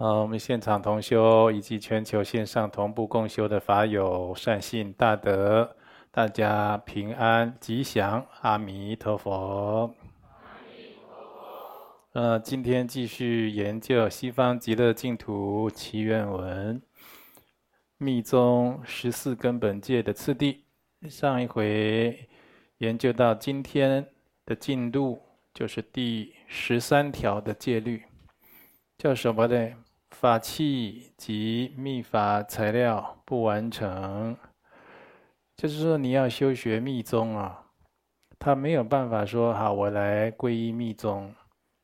好，我们现场同修以及全球线上同步共修的法友善信大德，大家平安吉祥，阿弥陀佛。呃，今天继续研究西方极乐净土祈愿文，密宗十四根本戒的次第。上一回研究到今天的进度，就是第十三条的戒律，叫什么呢？法器及密法材料不完成，就是说你要修学密宗啊，他没有办法说好，我来皈依密宗。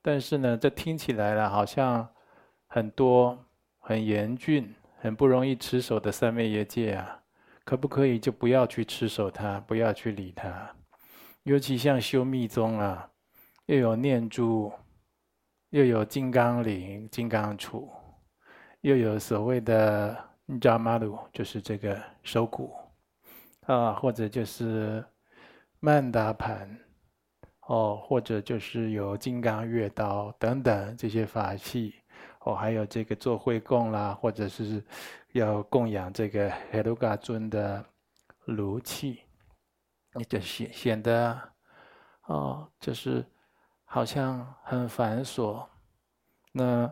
但是呢，这听起来了好像很多很严峻、很不容易持守的三昧耶戒啊，可不可以就不要去持守它，不要去理它？尤其像修密宗啊，又有念珠，又有金刚铃、金刚杵。又有所谓的扎玛鲁，就是这个手鼓，啊，或者就是曼达盘，哦，或者就是有金刚月刀等等这些法器，哦，还有这个做会供啦，或者是要供养这个黑鲁嘎尊的炉器，你就显显得，哦，就是好像很繁琐，那。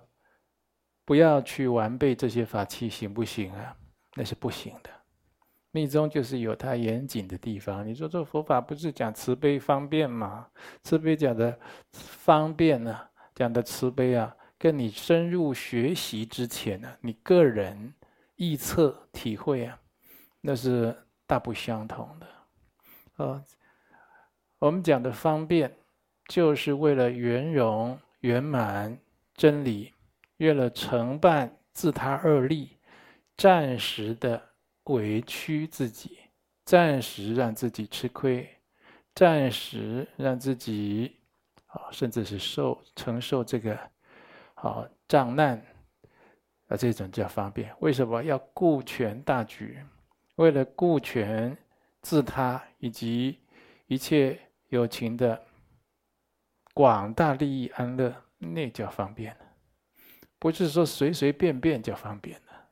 不要去完备这些法器，行不行啊？那是不行的。密宗就是有它严谨的地方。你说这佛法不是讲慈悲方便吗？慈悲讲的方便呢、讲的慈悲啊，跟你深入学习之前呢、你个人臆测体会啊，那是大不相同的。啊，我们讲的方便，就是为了圆融圆满真理。为了承办自他二利，暂时的委屈自己，暂时让自己吃亏，暂时让自己啊，甚至是受承受这个啊障难啊，这种叫方便。为什么要顾全大局？为了顾全自他以及一切有情的广大利益安乐，那叫方便。不是说随随便便就方便了，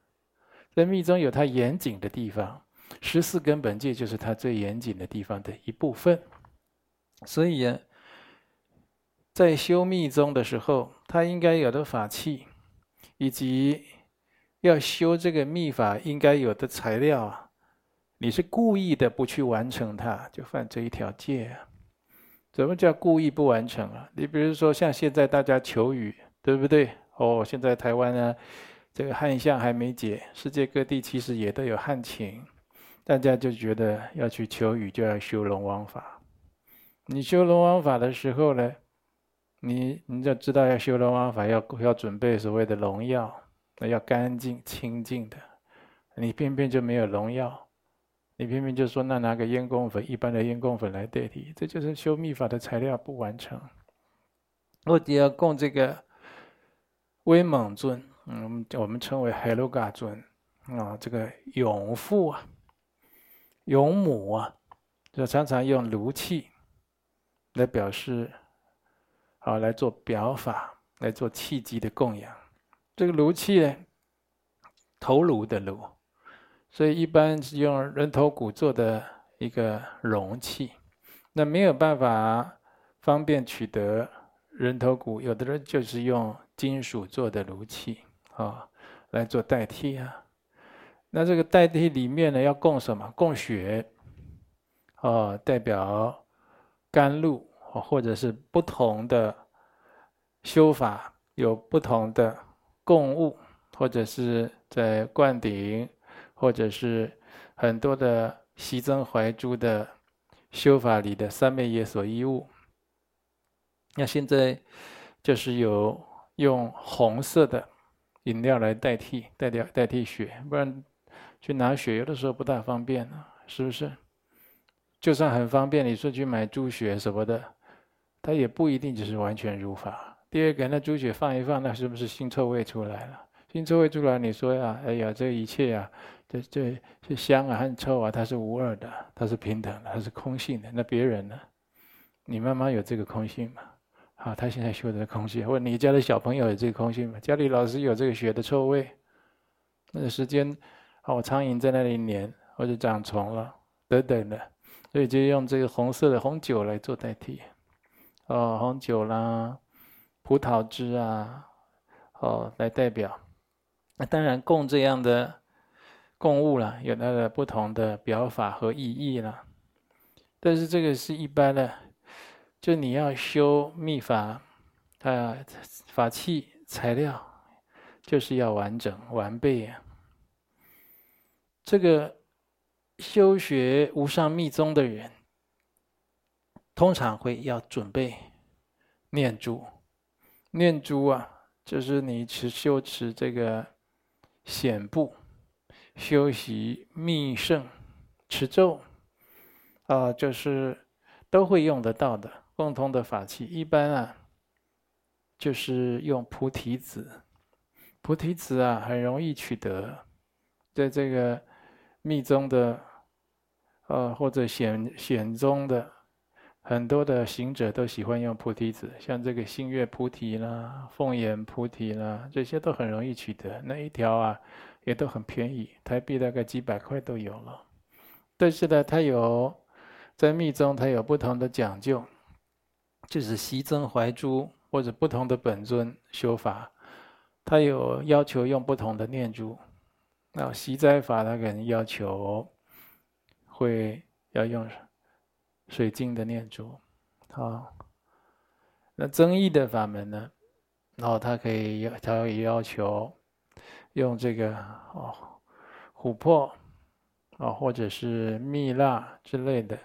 在密宗有它严谨的地方，十四根本戒就是它最严谨的地方的一部分。所以，在修密宗的时候，它应该有的法器，以及要修这个密法应该有的材料啊，你是故意的不去完成它，就犯这一条戒啊。怎么叫故意不完成啊？你比如说像现在大家求雨，对不对？哦，现在台湾呢，这个旱象还没解，世界各地其实也都有旱情，大家就觉得要去求雨，就要修龙王法。你修龙王法的时候呢，你你就知道要修龙王法要要准备所谓的龙药，那要干净清净的。你偏偏就没有龙药，你偏偏就说那拿个烟供粉，一般的烟供粉来代替，这就是修密法的材料不完成。我只要供这个。威猛尊，嗯，我们称为海鲁嘎尊，啊，这个勇父啊，勇母啊，就常常用炉器来表示，好来做表法，来做器机的供养。这个炉器呢，头颅的颅，所以一般是用人头骨做的一个容器，那没有办法方便取得人头骨，有的人就是用。金属做的炉器啊，来做代替啊。那这个代替里面呢，要供什么？供血，哦，代表甘露，或者是不同的修法有不同的供物，或者是在灌顶，或者是很多的息增怀诛的修法里的三昧耶所依物。那现在就是有。用红色的饮料来代替，代替代替血，不然去拿血有的时候不大方便呢，是不是？就算很方便，你说去买猪血什么的，它也不一定就是完全如法。第二个，那猪血放一放，那是不是腥臭味出来了？腥臭味出来，你说呀，哎呀，这一切呀，这这是香啊和臭啊，它是无二的，它是平等的，它是空性的。那别人呢？你妈妈有这个空性吗？啊，他现在修的空性，或者你家的小朋友有这个空性吗？家里老是有这个血的臭味，那个时间，哦，苍蝇在那里黏，或者长虫了，等等的，所以就用这个红色的红酒来做代替，哦，红酒啦，葡萄汁啊，哦，来代表。那当然供这样的供物了，有它的不同的表法和意义了，但是这个是一般的。就你要修密法，啊，法器材料就是要完整完备啊。这个修学无上密宗的人，通常会要准备念珠，念珠啊，就是你持修持这个显部，修习密圣持咒，啊，就是都会用得到的。共通的法器，一般啊，就是用菩提子。菩提子啊，很容易取得，在这个密宗的，呃，或者显显宗的，很多的行者都喜欢用菩提子，像这个星月菩提啦、凤眼菩提啦，这些都很容易取得。那一条啊，也都很便宜，台币大概几百块都有了。但是呢，它有在密宗，它有不同的讲究。就是习增怀诛或者不同的本尊修法，他有要求用不同的念珠。那习斋法他可能要求会要用水晶的念珠，好。那增益的法门呢？然后他可以要他也要求用这个哦琥珀啊，或者是蜜蜡之类的。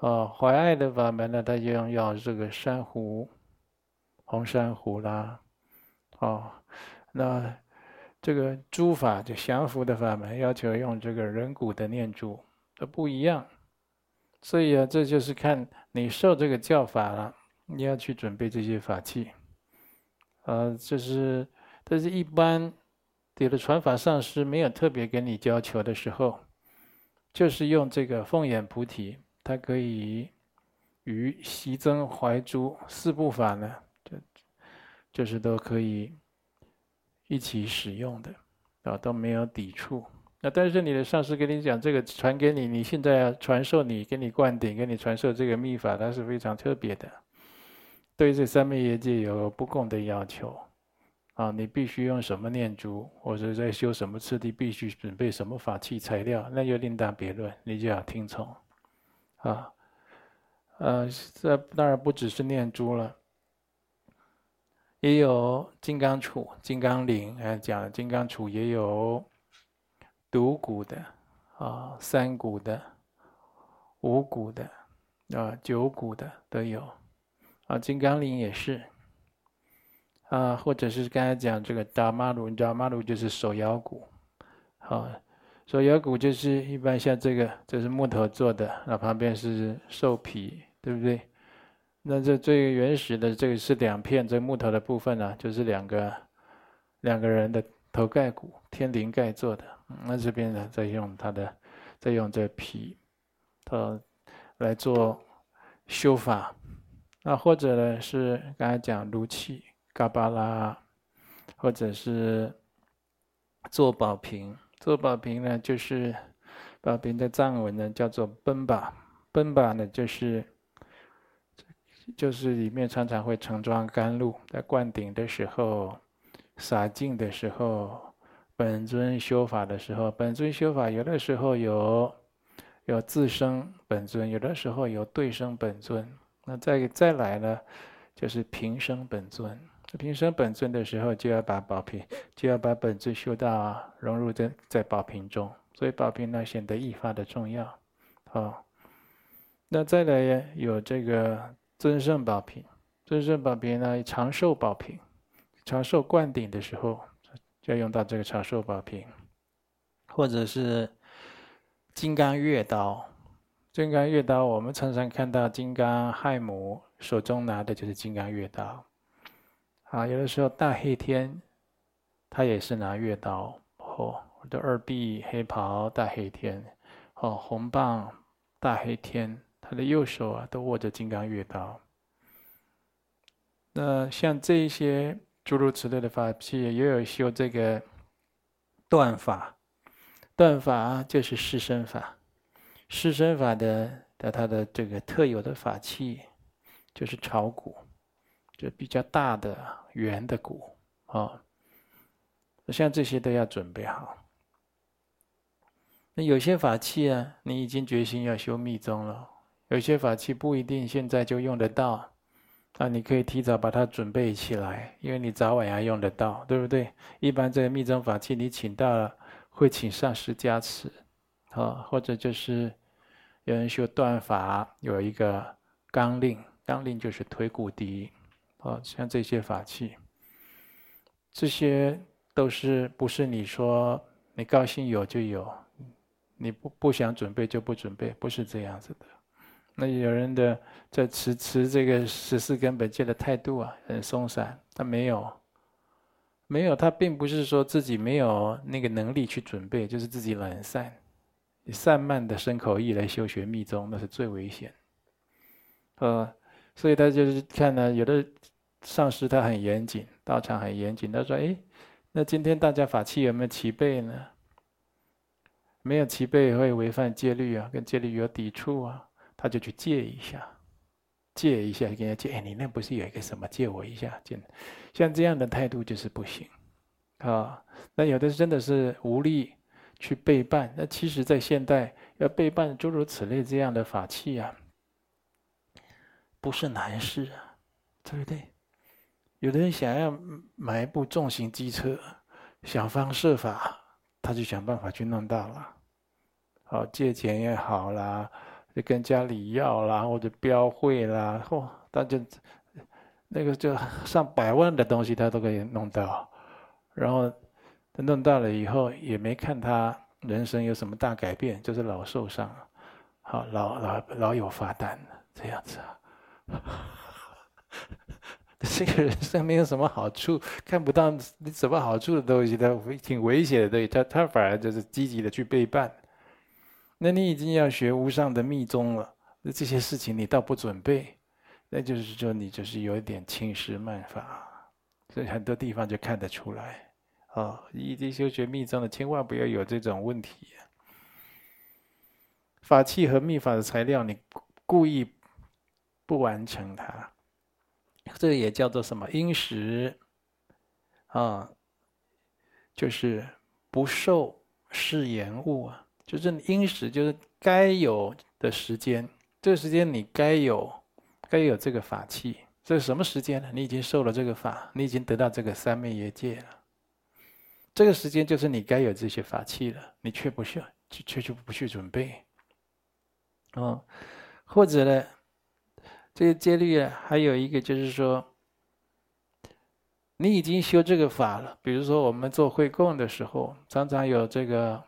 哦，怀爱的法门呢，他就用要这个珊瑚，红珊瑚啦。哦，那这个诸法就降伏的法门，要求用这个人骨的念珠，都不一样。所以啊，这就是看你受这个教法了，你要去准备这些法器。呃，就是，但是一般有的传法上师没有特别给你要求的时候，就是用这个凤眼菩提。它可以与习增怀诛四部法呢，就就是都可以一起使用的啊，都没有抵触。那但是你的上师跟你讲这个传给你，你现在要传授你，给你灌顶，给你传授这个密法，它是非常特别的，对这三昧业界有不共的要求啊。你必须用什么念珠，或者在修什么次第，必须准备什么法器材料，那就另当别论，你就要听从。啊，呃，这当然不只是念珠了，也有金刚杵、金刚铃，还讲金刚杵也有独鼓的，啊，三鼓的、五鼓的，啊，九鼓的都有，啊，金刚铃也是，啊，或者是刚才讲这个达玛鲁，达玛鲁就是手摇鼓，啊。手摇鼓就是一般像这个，这是木头做的，那旁边是兽皮，对不对？那这最原始的这个是两片，这木头的部分呢、就是两个两个人的头盖骨，天灵盖做的。那这边呢，再用它的，再用这皮，它，来做修法。那或者呢是刚才讲炉器、嘎巴拉，或者是做宝瓶。做宝瓶呢，就是宝瓶的藏文呢叫做奔巴，奔巴呢就是就是里面常常会盛装甘露，在灌顶的时候、洒净的时候、本尊修法的时候，本尊修法有的时候有有自生本尊，有的时候有对生本尊，那再再来呢，就是平生本尊。平生本尊的时候，就要把宝瓶，就要把本尊修到融入在在宝瓶中，所以宝瓶呢显得愈发的重要。好，那再来有这个尊胜宝瓶，尊胜宝瓶呢长寿宝瓶，长寿灌顶的时候就要用到这个长寿宝瓶，或者是金刚月刀，金刚月刀我们常常看到金刚亥母手中拿的就是金刚月刀。啊，有的时候大黑天，他也是拿月刀，哦，我的二臂黑袍大黑天，哦，红棒大黑天，他的右手啊都握着金刚月刀。那像这一些诸如此类的法器，也有修这个断法，断法就是四身法，四身法的的它的这个特有的法器，就是炒股，就比较大的圆的鼓啊。像这些都要准备好。那有些法器啊，你已经决心要修密宗了，有些法器不一定现在就用得到。啊，你可以提早把它准备起来，因为你早晚要用得到，对不对？一般这个密宗法器，你请到了，会请上师加持，啊，或者就是有人修断法，有一个纲令，纲令就是推骨笛，啊，像这些法器，这些都是不是你说你高兴有就有，你不不想准备就不准备，不是这样子的。那有人的在持持这个十四根本戒的态度啊，很松散。他没有，没有，他并不是说自己没有那个能力去准备，就是自己懒散，以散漫的身口意来修学密宗，那是最危险。呃，所以他就是看呢，有的上师他很严谨，道场很严谨。他说：“哎，那今天大家法器有没有齐备呢？没有齐备会违反戒律啊，跟戒律有抵触啊。”他就去借一下，借一下，跟人家借。哎，你那不是有一个什么？借我一下，借。像这样的态度就是不行，啊。那有的真的是无力去备办。那其实，在现代要备办诸如此类这样的法器啊，不是难事啊，对不对？有的人想要买一部重型机车，想方设法，他就想办法去弄到了。好，借钱也好啦。就跟家里要啦，或者标会啦，嚯，他就那个就上百万的东西，他都可以弄到。然后他弄到了以后，也没看他人生有什么大改变，就是老受伤，好老老老有罚单这样子啊。这个人生没有什么好处，看不到你什么好处的东西，他挺危险的对，他他反而就是积极的去备办。那你已经要学无上的密宗了，那这些事情你倒不准备，那就是说你就是有一点轻视慢法，所以很多地方就看得出来。哦，已经修学密宗的，千万不要有这种问题。法器和密法的材料，你故意不完成它，这也叫做什么？因时啊，就是不受是延误啊。就是因时，就是该有的时间，这个时间你该有，该有这个法器。这是什么时间呢？你已经受了这个法，你已经得到这个三昧耶戒了。这个时间就是你该有这些法器了，你却不去，却却不去准备。哦，或者呢，这个戒律啊，还有一个就是说，你已经修这个法了。比如说我们做会供的时候，常常有这个。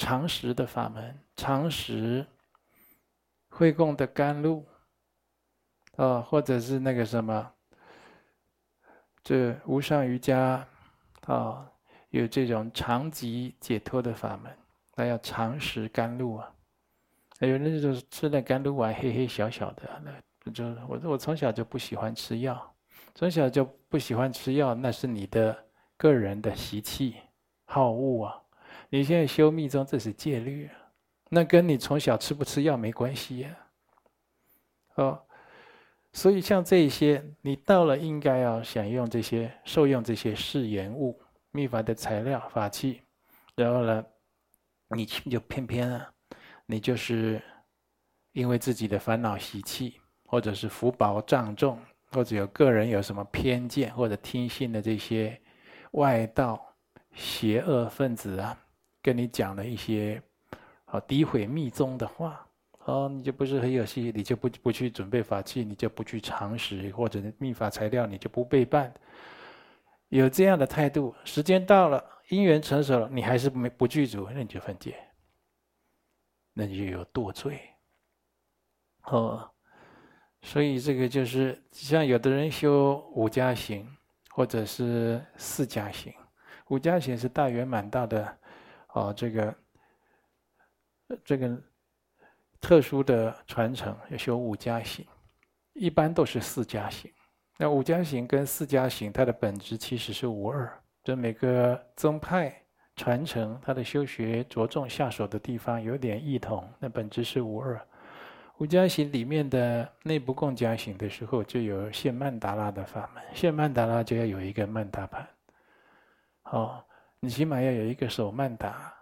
常识的法门，常识会供的甘露，啊，或者是那个什么，这无上瑜伽，啊，有这种常寂解脱的法门，那要常识甘露啊。还有那种吃那甘露丸，黑黑小小的，那就我我从小就不喜欢吃药，从小就不喜欢吃药，那是你的个人的习气好恶啊。你现在修密宗，这是戒律，那跟你从小吃不吃药没关系呀。哦，所以像这些，你到了应该要享用这些、受用这些誓言物、密法的材料、法器，然后呢，你就偏偏啊，你就是因为自己的烦恼习气，或者是福报障重，或者有个人有什么偏见，或者听信的这些外道邪恶分子啊。跟你讲了一些，好诋毁密宗的话，哦，你就不是很有信心，你就不不去准备法器，你就不去常识，或者密法材料，你就不备办。有这样的态度，时间到了，因缘成熟了，你还是没不具足，那你就分解，那你就有堕罪。哦，所以这个就是像有的人修五加行，或者是四加行，五加行是大圆满大的。哦，这个这个特殊的传承要修五加行，一般都是四加行。那五加行跟四加行，它的本质其实是无二。就每个宗派传承，它的修学着重下手的地方有点异同，那本质是无二。五加行里面的内部共加行的时候，就有现曼达拉的法门。现曼达拉就要有一个曼达盘，哦，你起码要有一个手曼达。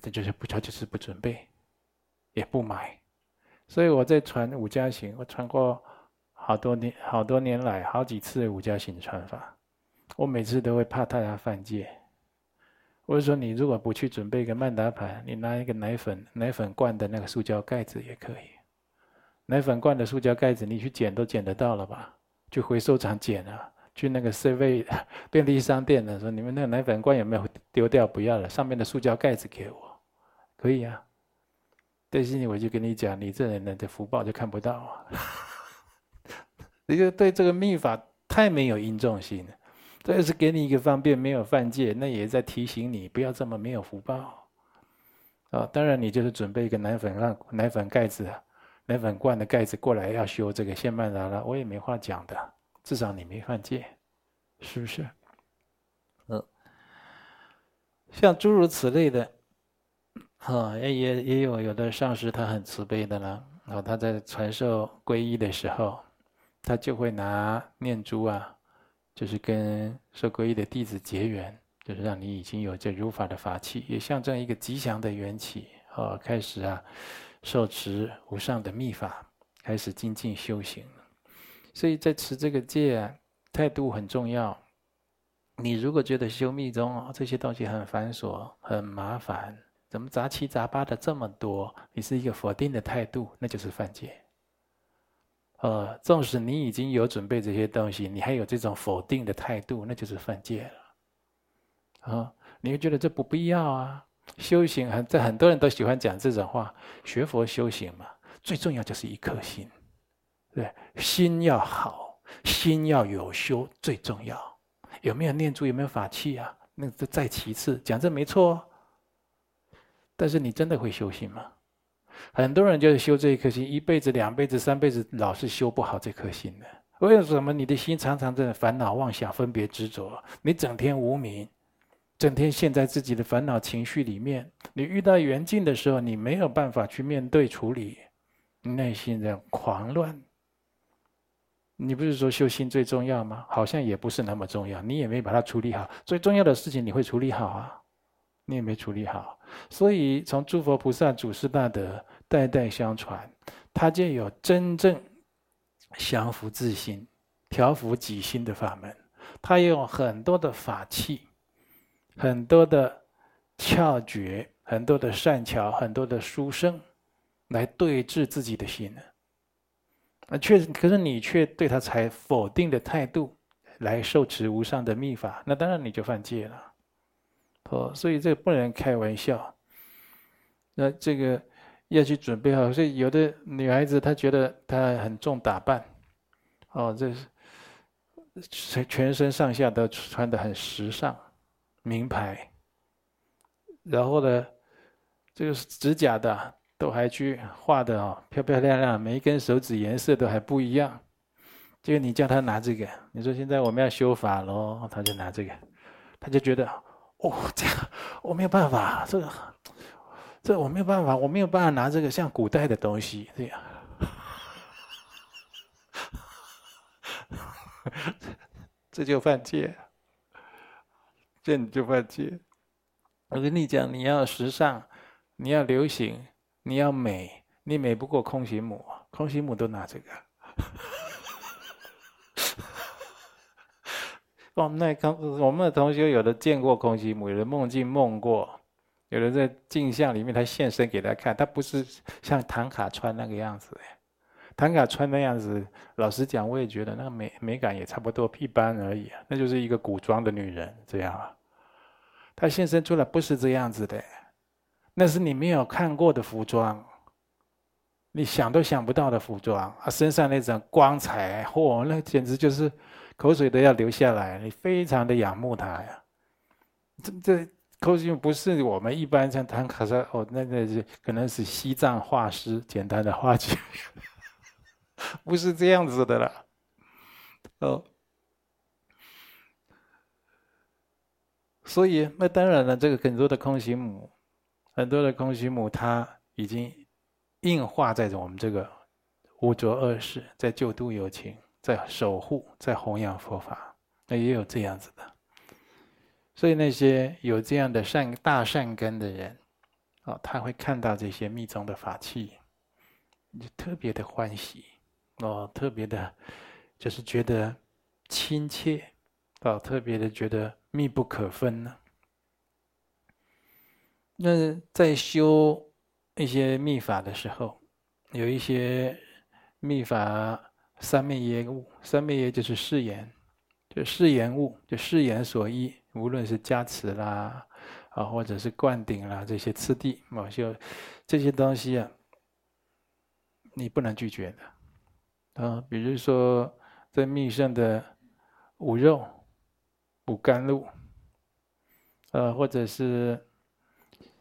这就是不，他就是不准备，也不买。所以我在传五加行，我传过好多年，好多年来好几次五加行传法，我每次都会怕大家犯戒。我就说，你如果不去准备一个曼达盘，你拿一个奶粉奶粉罐的那个塑胶盖子也可以。奶粉罐的塑胶盖子，你去捡都捡得到了吧？去回收厂捡啊，去那个设备 便利商店的说，你们那个奶粉罐有没有丢掉？不要了，上面的塑胶盖子给我，可以啊。但是我就跟你讲，你这人，的福报就看不到啊。你就对这个秘法太没有应重心了。这是给你一个方便，没有犯戒，那也在提醒你不要这么没有福报。啊、哦，当然你就是准备一个奶粉让奶粉盖子、奶粉罐的盖子过来要修这个现曼达了，我也没话讲的，至少你没犯戒，是不是？嗯，像诸如此类的，啊、哦，也也也有有的上师他很慈悲的啦，然后他在传授皈依的时候，他就会拿念珠啊。就是跟受皈依的弟子结缘，就是让你已经有这如法的法器，也象征一个吉祥的缘起。哦，开始啊，受持无上的密法，开始精进修行。所以在持这个戒啊，态度很重要。你如果觉得修密宗啊这些东西很繁琐、很麻烦，怎么杂七杂八的这么多？你是一个否定的态度，那就是犯戒。呃，纵使你已经有准备这些东西，你还有这种否定的态度，那就是犯戒了。啊，你会觉得这不必要啊？修行很，这很多人都喜欢讲这种话。学佛修行嘛，最重要就是一颗心，对，心要好，心要有修最重要。有没有念珠，有没有法器啊？那这再其次，讲这没错。但是你真的会修行吗？很多人就是修这一颗心，一辈子、两辈子、三辈子，老是修不好这颗心的。为什么？你的心常常在烦恼、妄想、分别、执着，你整天无明，整天陷在自己的烦恼情绪里面。你遇到缘境的时候，你没有办法去面对处理，内心的狂乱。你不是说修心最重要吗？好像也不是那么重要，你也没把它处理好。最重要的事情你会处理好啊？你也没处理好。所以从诸佛菩萨、祖师大德。代代相传，他就有真正降伏自心、调伏己心的法门。他用很多的法器、很多的窍诀、很多的善巧、很多的书生来对治自己的心呢。啊，确实可是你却对他采否定的态度来受持无上的密法，那当然你就犯戒了。哦，所以这不能开玩笑。那这个。要去准备好，所以有的女孩子她觉得她很重打扮，哦，这是全全身上下都穿得很时尚，名牌，然后呢，这个指甲的都还去画的哦，漂漂亮亮，每一根手指颜色都还不一样。就你叫她拿这个，你说现在我们要修法喽，她就拿这个，她就觉得哦，这样我没有办法，这个。这我没有办法，我没有办法拿这个像古代的东西这样，这就犯戒，这你就犯戒。我跟你讲，你要时尚，你要流行，你要美，你美不过空行母，空行母都拿这个。我们那刚，我们的同学有的见过空行母，有的梦境梦过。有人在镜像里面，他现身给他看，他不是像唐卡川那个样子。唐卡川那样子，老实讲，我也觉得那个美美感也差不多一般而已。那就是一个古装的女人这样啊。他现身出来不是这样子的，那是你没有看过的服装，你想都想不到的服装啊，身上那种光彩，嚯，那简直就是口水都要流下来，你非常的仰慕她呀。这这。空心不是我们一般像唐卡萨哦，那个是可能是西藏画师简单的画具，不是这样子的了。哦。所以，那当然了，这个很多的空心母，很多的空心母，它已经硬化在我们这个五浊恶世，在救度有情，在守护，在弘扬佛法，那也有这样子的。所以那些有这样的善大善根的人，哦，他会看到这些密宗的法器，就特别的欢喜，哦，特别的，就是觉得亲切，哦，特别的觉得密不可分呢。那在修一些密法的时候，有一些密法三昧耶物，三昧耶就是誓言，就誓言物，就誓言所依。无论是加持啦，啊，或者是灌顶啦，这些次第，某些这些东西啊，你不能拒绝的，啊，比如说在密圣的五肉、五甘露，呃，或者是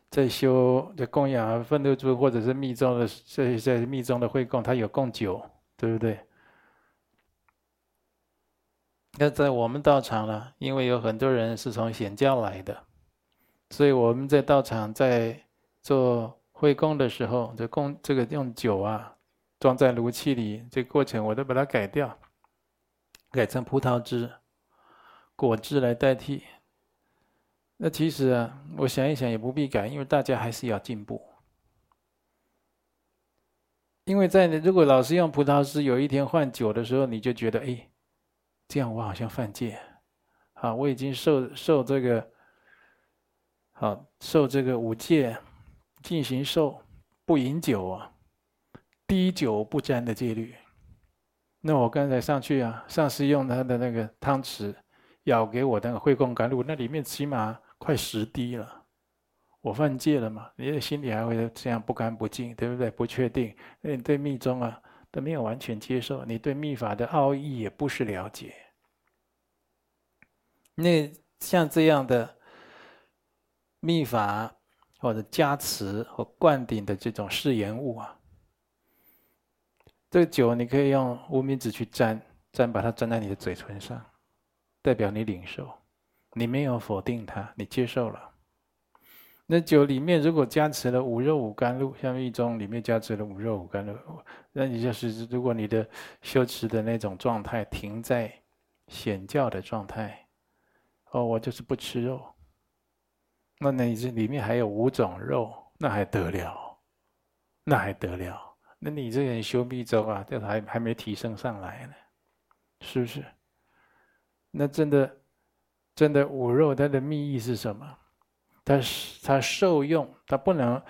在修在供养奋流珠，或者是密宗的这些在密宗的会供，它有供酒，对不对？那在我们道场呢，因为有很多人是从显教来的，所以我们在道场在做会供的时候，这供这个用酒啊装在炉器里，这过程我都把它改掉，改成葡萄汁、果汁来代替。那其实啊，我想一想也不必改，因为大家还是要进步。因为在如果老是用葡萄汁，有一天换酒的时候，你就觉得哎。这样我好像犯戒，啊，我已经受受这个，好受这个五戒，进行受不饮酒啊，滴酒不沾的戒律。那我刚才上去啊，上师用他的那个汤匙舀给我的那个会供甘露，那里面起码快十滴了，我犯戒了嘛？你的心里还会这样不干不净，对不对？不确定，那你对密宗啊都没有完全接受，你对密法的奥义也不是了解。那像这样的密法或者加持或灌顶的这种誓言物啊，这个酒你可以用无名指去沾，沾把它沾在你的嘴唇上，代表你领受，你没有否定它，你接受了。那酒里面如果加持了五肉五甘露，像密宗里面加持了五肉五甘露，那你就是如果你的修持的那种状态停在显教的状态。哦，我就是不吃肉。那你这里面还有五种肉，那还得了？那还得了？那你这个人修密咒啊，这还还没提升上来呢，是不是？那真的，真的五肉它的密意是什么？它它受用，它不能，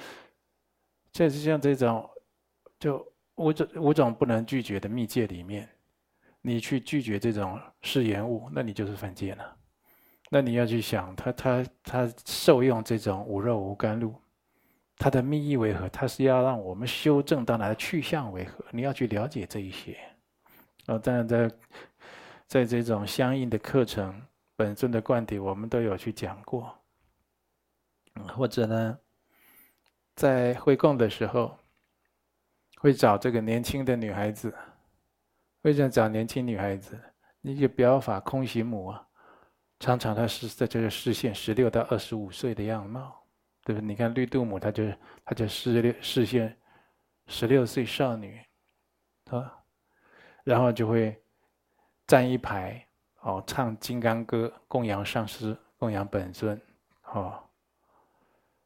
就是像这种，就五种五种不能拒绝的密戒里面，你去拒绝这种誓言物，那你就是犯戒了。那你要去想，他他他受用这种五肉无甘露，他的密意为何？他是要让我们修正到来去向为何？你要去了解这一些。哦，当然在在这种相应的课程，本尊的观点，我们都有去讲过。或者呢，在会供的时候，会找这个年轻的女孩子，为什么找年轻女孩子？那个表法空行母啊。常常他是在这个视线十六到二十五岁的样貌，对不对？你看绿度母，他就他就示六视线十六岁少女，啊，然后就会站一排，哦，唱金刚歌，供养上师，供养本尊，哦。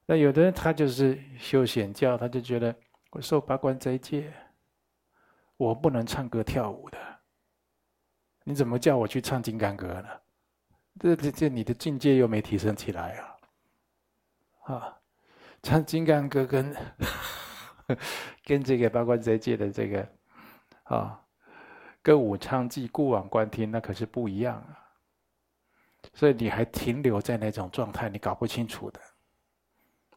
那有的人他就是修显教，他就觉得我受八关斋戒，我不能唱歌跳舞的，你怎么叫我去唱金刚歌呢？这这这，你的境界又没提升起来啊！啊，唱金刚歌跟跟这个八关斋戒的这个啊，歌舞倡伎、过往观听，那可是不一样啊。所以你还停留在那种状态，你搞不清楚的。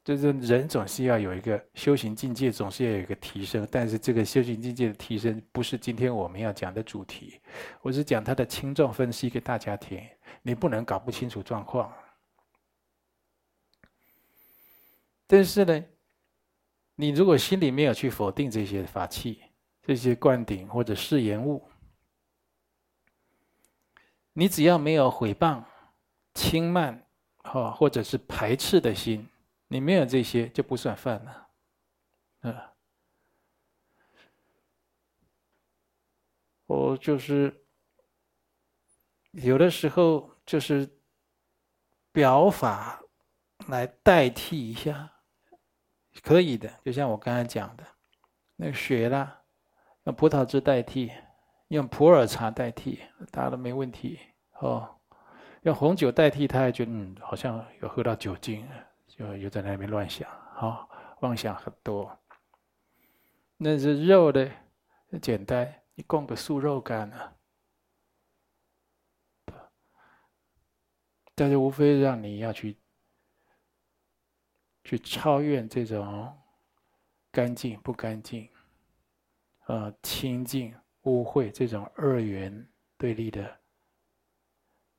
就是人总是要有一个修行境界，总是要有一个提升。但是这个修行境界的提升，不是今天我们要讲的主题。我是讲它的轻重分析给大家听。你不能搞不清楚状况。但是呢，你如果心里没有去否定这些法器、这些灌顶或者誓言物，你只要没有毁谤、轻慢，哈，或者是排斥的心，你没有这些就不算犯了，啊。我就是有的时候就是表法来代替一下，可以的。就像我刚才讲的，那个血啦，用葡萄汁代替。用普洱茶代替，大家都没问题哦。用红酒代替，他还觉得嗯，好像有喝到酒精，又又在那边乱想，好、妄想很多。那是肉的，简单，你供个素肉干啊，但是无非让你要去去超越这种干净不干净，呃，清净。污秽这种二元对立的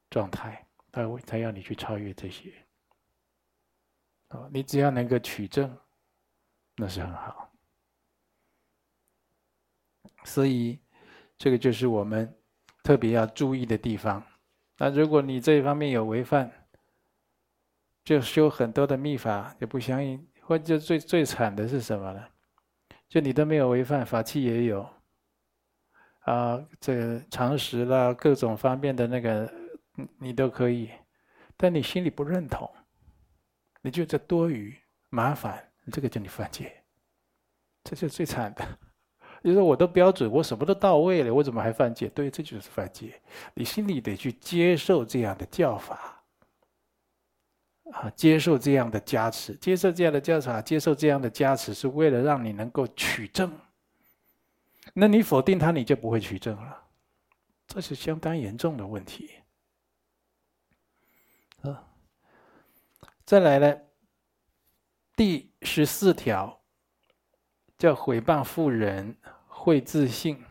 状态，他他要你去超越这些。哦，你只要能够取证，那是很好。所以，这个就是我们特别要注意的地方。那如果你这一方面有违犯，就修很多的密法也不相应，或者最最惨的是什么呢？就你都没有违犯，法器也有。啊，这个常识啦，各种方面的那个，你都可以，但你心里不认同，你觉得这多余麻烦，这个叫你犯戒，这就是最惨的。你 说我都标准，我什么都到位了，我怎么还犯戒？对，这就是犯戒。你心里得去接受这样的教法，啊，接受这样的加持，接受这样的教法，接受这样的加持，是为了让你能够取证。那你否定他，你就不会取证了，这是相当严重的问题。啊，再来呢，第十四条叫毁谤妇人，会自信。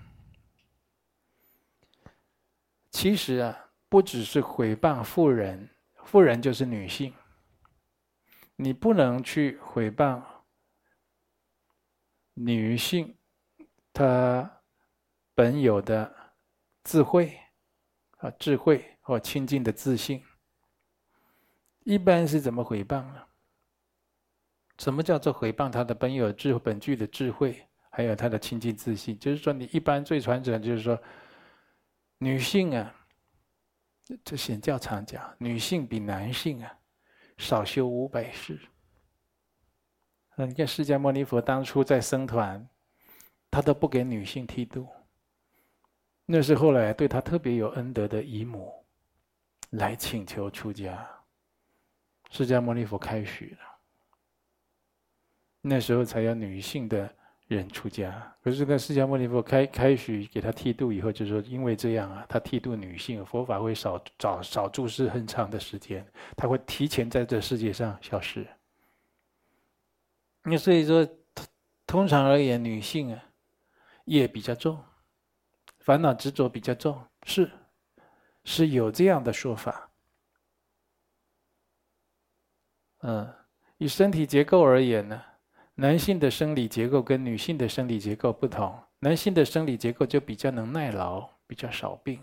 其实啊，不只是毁谤妇人，妇人就是女性，你不能去毁谤女性。她本有的智慧啊，智慧或清净的自信，一般是怎么毁谤呢？什么叫做毁谤他的本有智本具的智慧，还有他的清净自信？就是说，你一般最传承就是说，女性啊，这显教常讲，女性比男性啊少修五百世。那你看释迦牟尼佛当初在僧团。他都不给女性剃度，那是后来对他特别有恩德的姨母来请求出家，释迦牟尼佛开许了，那时候才有女性的人出家。可是，那释迦牟尼佛开开许给他剃度以后，就说因为这样啊，他剃度女性，佛法会少少少注释很长的时间，他会提前在这世界上消失。那所以说，通常而言，女性啊。业比较重，烦恼执着比较重，是是有这样的说法。嗯，以身体结构而言呢，男性的生理结构跟女性的生理结构不同，男性的生理结构就比较能耐劳，比较少病；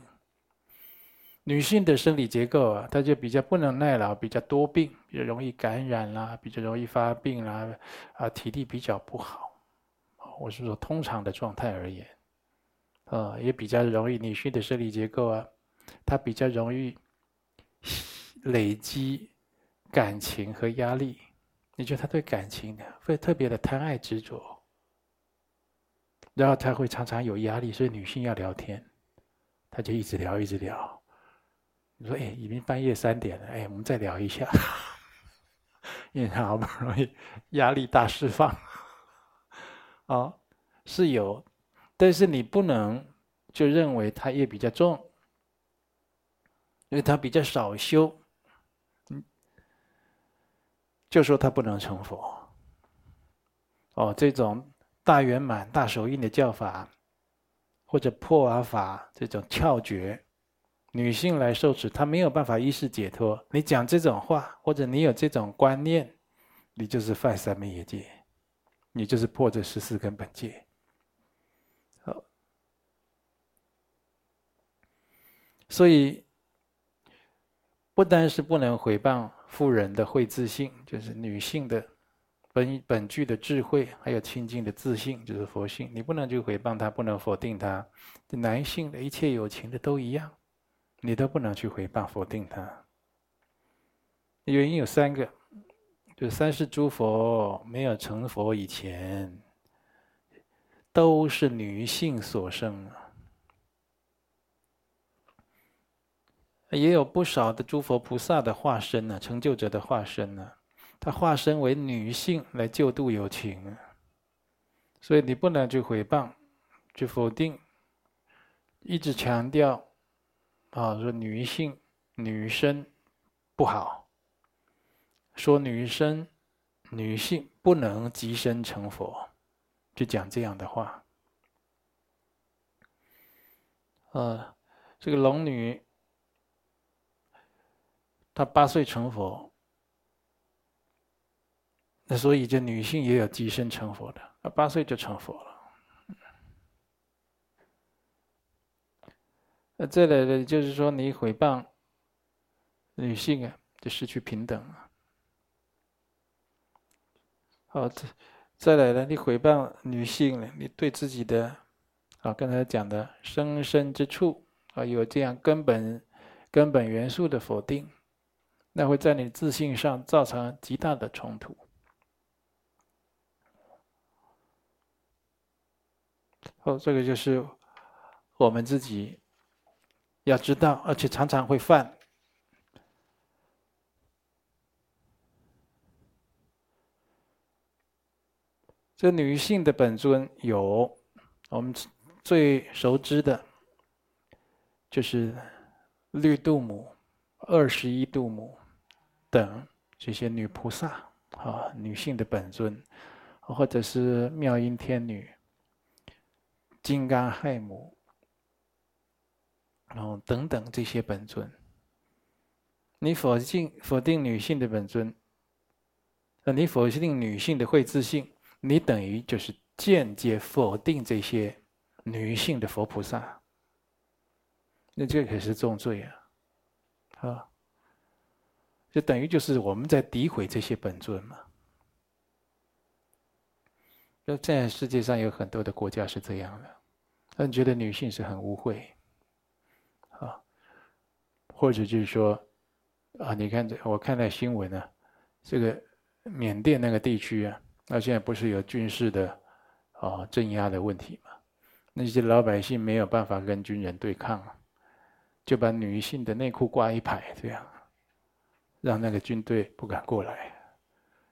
女性的生理结构啊，它就比较不能耐劳，比较多病，比较容易感染啦，比较容易发病啦，啊，体力比较不好。我是说，通常的状态而言，啊，也比较容易。女性的生理结构啊，它比较容易累积感情和压力。你觉得他对感情会特别的贪爱执着，然后他会常常有压力，所以女性要聊天，他就一直聊，一直聊。你说，哎，已经半夜三点了，哎，我们再聊一下，因为他好不容易压力大释放。啊、是有，但是你不能就认为他业比较重，因为他比较少修，就说他不能成佛。哦，这种大圆满、大手印的教法，或者破瓦法这种窍诀，女性来受持，她没有办法一世解脱。你讲这种话，或者你有这种观念，你就是犯三昧业戒。你就是破这十四根本戒，好，所以不单是不能回谤妇人的慧自性，就是女性的本本具的智慧，还有清净的自信，就是佛性，你不能去毁谤他，不能否定他。男性的一切有情的都一样，你都不能去毁谤否定他。原因有三个，就三世诸佛没有成佛以前，都是女性所生。也有不少的诸佛菩萨的化身呢，成就者的化身呢，他化身为女性来救度有情，所以你不能去毁谤，去否定，一直强调啊，说女性、女生不好，说女生、女性不能即身成佛，就讲这样的话。呃，这个龙女。她八岁成佛，那所以这女性也有即身成佛的，她八岁就成佛了。那再来的就是说，你毁谤女性啊，就失去平等了。好，再再来呢，你毁谤女性了，你对自己的啊，刚才讲的生身之处啊，有这样根本根本元素的否定。那会在你自信上造成极大的冲突。哦，这个就是我们自己要知道，而且常常会犯。这女性的本尊有我们最熟知的，就是绿度母、二十一度母。等这些女菩萨啊，女性的本尊，或者是妙音天女、金刚亥母，然后等等这些本尊，你否定否定女性的本尊，那你否定女性的慧自性，你等于就是间接否定这些女性的佛菩萨，那这可是重罪啊，啊。就等于就是我们在诋毁这些本尊嘛。那在世界上有很多的国家是这样的，他觉得女性是很污秽，啊，或者就是说，啊，你看这，我看到新闻呢，这个缅甸那个地区啊，那现在不是有军事的啊镇压的问题嘛？那些老百姓没有办法跟军人对抗，就把女性的内裤挂一排这样。让那个军队不敢过来，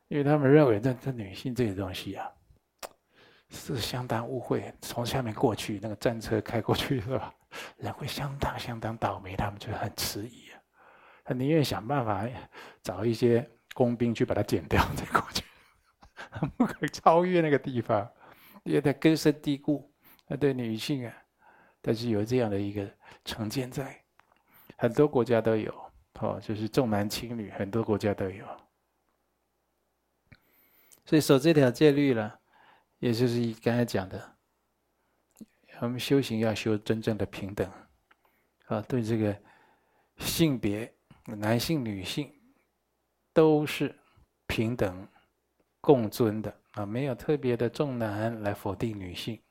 因为他们认为这这女性这些东西啊，是相当污秽。从下面过去，那个战车开过去是吧？人会相当相当倒霉，他们就很迟疑。他宁愿想办法找一些工兵去把它剪掉再过去，不可超越那个地方，因为它根深蒂固。他对女性啊，但是有这样的一个成见在，很多国家都有。哦，就是重男轻女，很多国家都有。所以守这条戒律了，也就是刚才讲的，我们修行要修真正的平等，啊，对这个性别，男性、女性都是平等共尊的啊，没有特别的重男来否定女性。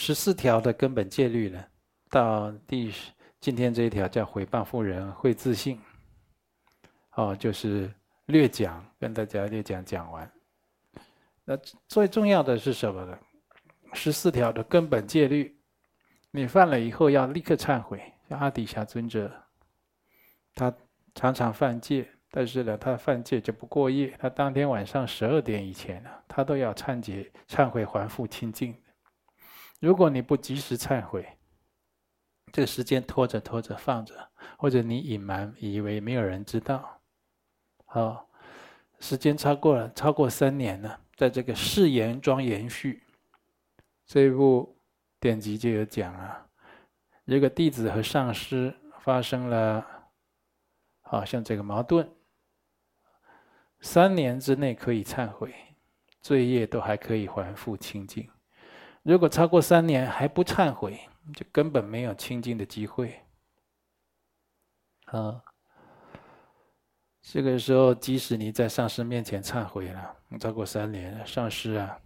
十四条的根本戒律呢，到第今天这一条叫毁谤妇人会自信，哦，就是略讲，跟大家略讲讲完。那最重要的是什么呢？十四条的根本戒律，你犯了以后要立刻忏悔。像阿底峡尊者，他常常犯戒，但是呢，他犯戒就不过夜，他当天晚上十二点以前呢，他都要忏悔、忏悔还复清净。如果你不及时忏悔，这个时间拖着拖着放着，或者你隐瞒，以为没有人知道，好，时间超过了，超过三年了，在这个《誓言庄严序》这一部典籍就有讲啊，如果弟子和上师发生了，好像这个矛盾，三年之内可以忏悔，罪业都还可以还复清净。如果超过三年还不忏悔，就根本没有清净的机会。啊，这个时候，即使你在上师面前忏悔了，超过三年，上师啊，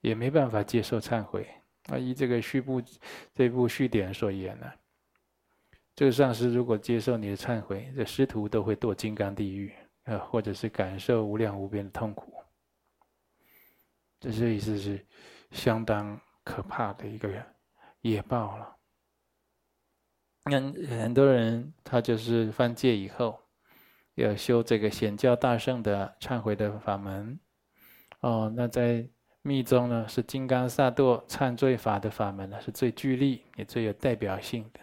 也没办法接受忏悔。啊，依这个序部这部序典所言呢，这个上师如果接受你的忏悔，这师徒都会堕金刚地狱，啊，或者是感受无量无边的痛苦。这是意思是相当可怕的一个业报了。那很多人他就是犯戒以后，要修这个显教大圣的忏悔的法门。哦，那在密宗呢，是金刚萨埵忏罪法的法门呢，是最具力也最有代表性的。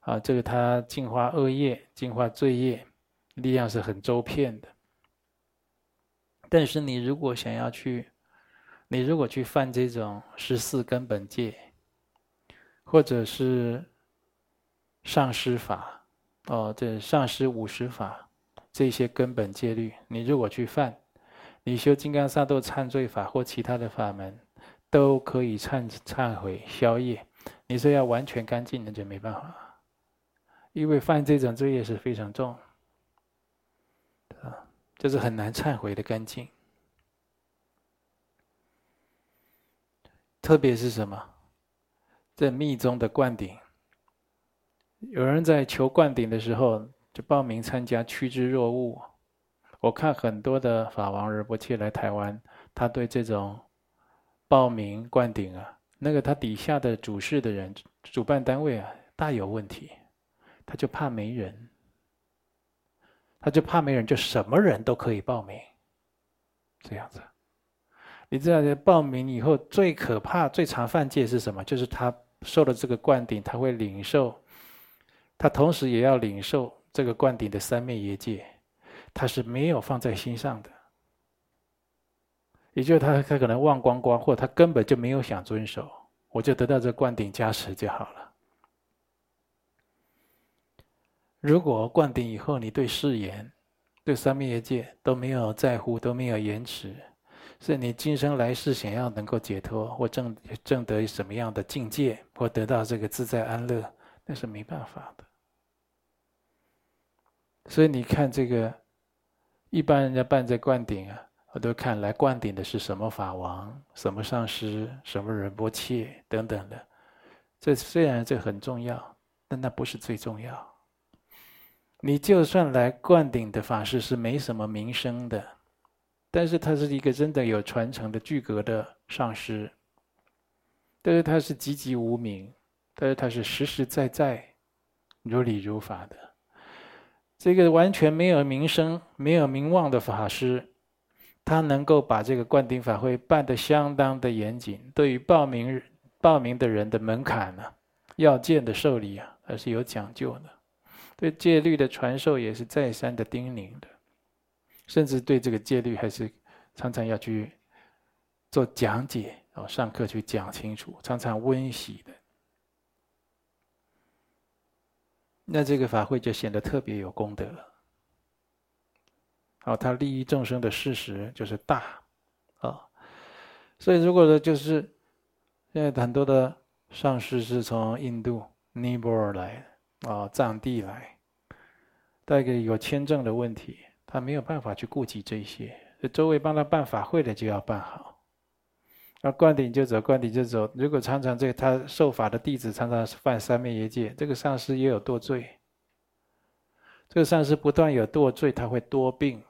啊，这个它净化恶业、净化罪业，力量是很周遍的。但是你如果想要去，你如果去犯这种十四根本戒，或者是上师法，哦，这上师五十法这些根本戒律，你如果去犯，你修金刚萨埵忏罪法或其他的法门，都可以忏忏悔消业。你说要完全干净，那就没办法，因为犯这种罪业是非常重。这是很难忏悔的干净，特别是什么？在密宗的灌顶，有人在求灌顶的时候就报名参加趋之若鹜。我看很多的法王仁波切来台湾，他对这种报名灌顶啊，那个他底下的主事的人、主办单位啊，大有问题，他就怕没人。他就怕没人，就什么人都可以报名，这样子。你知道，报名以后最可怕、最常犯戒是什么？就是他受了这个灌顶，他会领受，他同时也要领受这个灌顶的三昧耶戒，他是没有放在心上的。也就是他他可能忘光光，或他根本就没有想遵守，我就得到这灌顶加持就好了。如果灌顶以后，你对誓言、对三昧耶戒都没有在乎，都没有延迟，是你今生来世想要能够解脱或证证得什么样的境界，或得到这个自在安乐，那是没办法的。所以你看这个，一般人家办这灌顶啊，我都看来灌顶的是什么法王、什么上师、什么仁波切等等的。这虽然这很重要，但那不是最重要。你就算来灌顶的法师是没什么名声的，但是他是一个真的有传承的具格的上师，但是他是籍籍无名，但是他是实实在在如理如法的。这个完全没有名声、没有名望的法师，他能够把这个灌顶法会办得相当的严谨，对于报名报名的人的门槛呢、要件的受理啊，还是有讲究的。对戒律的传授也是再三的叮咛的，甚至对这个戒律还是常常要去做讲解哦，上课去讲清楚，常常温习的。那这个法会就显得特别有功德了。好，他利益众生的事实就是大啊，所以如果说就是现在很多的上师是从印度尼泊尔来。啊，藏地来，带给有签证的问题，他没有办法去顾及这些。周围帮他办法会的就要办好，那灌顶就走，灌顶就走。如果常常这个他受法的弟子常常犯三昧耶戒，这个上师也有堕罪。这个上师不断有堕罪，他会多病，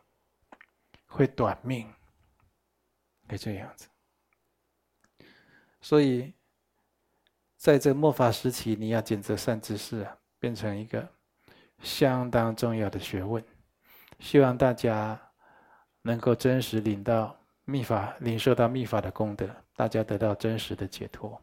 会短命，会这样子。所以，在这末法时期，你要拣择善知识啊。变成一个相当重要的学问，希望大家能够真实领到密法，领受到密法的功德，大家得到真实的解脱。